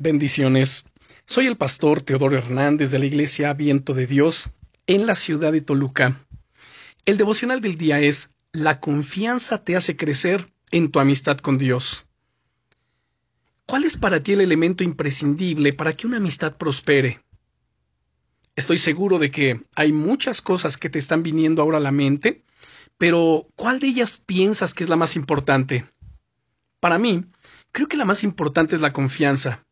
Bendiciones. Soy el pastor Teodoro Hernández de la Iglesia Viento de Dios en la ciudad de Toluca. El devocional del día es La confianza te hace crecer en tu amistad con Dios. ¿Cuál es para ti el elemento imprescindible para que una amistad prospere? Estoy seguro de que hay muchas cosas que te están viniendo ahora a la mente, pero ¿cuál de ellas piensas que es la más importante? Para mí, creo que la más importante es la confianza.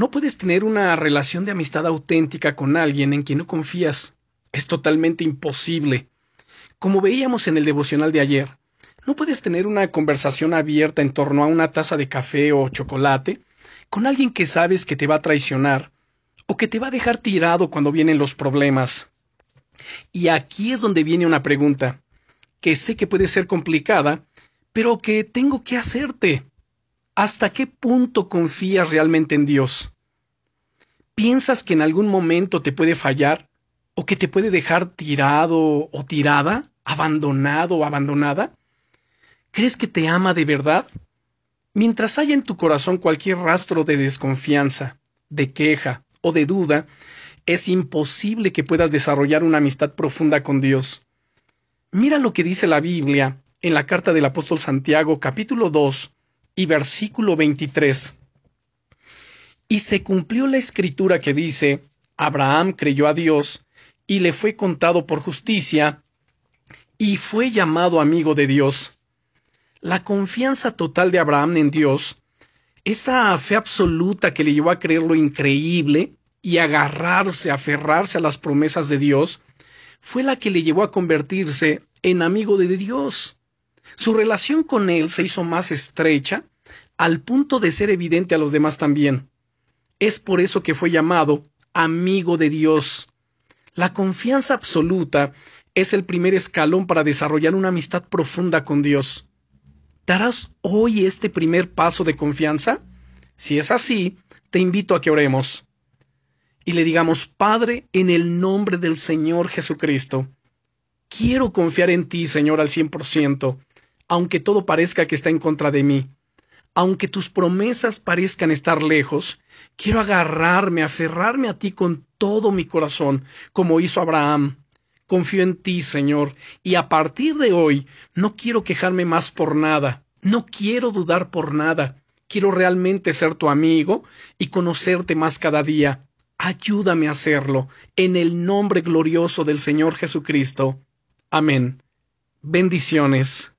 No puedes tener una relación de amistad auténtica con alguien en quien no confías. Es totalmente imposible. Como veíamos en el devocional de ayer, no puedes tener una conversación abierta en torno a una taza de café o chocolate con alguien que sabes que te va a traicionar o que te va a dejar tirado cuando vienen los problemas. Y aquí es donde viene una pregunta, que sé que puede ser complicada, pero que tengo que hacerte. ¿Hasta qué punto confías realmente en Dios? ¿Piensas que en algún momento te puede fallar? ¿O que te puede dejar tirado o tirada? ¿Abandonado o abandonada? ¿Crees que te ama de verdad? Mientras haya en tu corazón cualquier rastro de desconfianza, de queja o de duda, es imposible que puedas desarrollar una amistad profunda con Dios. Mira lo que dice la Biblia en la carta del apóstol Santiago capítulo 2 y versículo 23. Y se cumplió la escritura que dice, Abraham creyó a Dios, y le fue contado por justicia, y fue llamado amigo de Dios. La confianza total de Abraham en Dios, esa fe absoluta que le llevó a creer lo increíble y agarrarse, aferrarse a las promesas de Dios, fue la que le llevó a convertirse en amigo de Dios. Su relación con él se hizo más estrecha, al punto de ser evidente a los demás también. Es por eso que fue llamado amigo de Dios. La confianza absoluta es el primer escalón para desarrollar una amistad profunda con Dios. ¿Darás hoy este primer paso de confianza? Si es así, te invito a que oremos y le digamos, Padre, en el nombre del Señor Jesucristo, quiero confiar en ti, Señor, al cien por ciento, aunque todo parezca que está en contra de mí. Aunque tus promesas parezcan estar lejos, quiero agarrarme, aferrarme a ti con todo mi corazón, como hizo Abraham. Confío en ti, Señor, y a partir de hoy no quiero quejarme más por nada, no quiero dudar por nada, quiero realmente ser tu amigo y conocerte más cada día. Ayúdame a hacerlo, en el nombre glorioso del Señor Jesucristo. Amén. Bendiciones.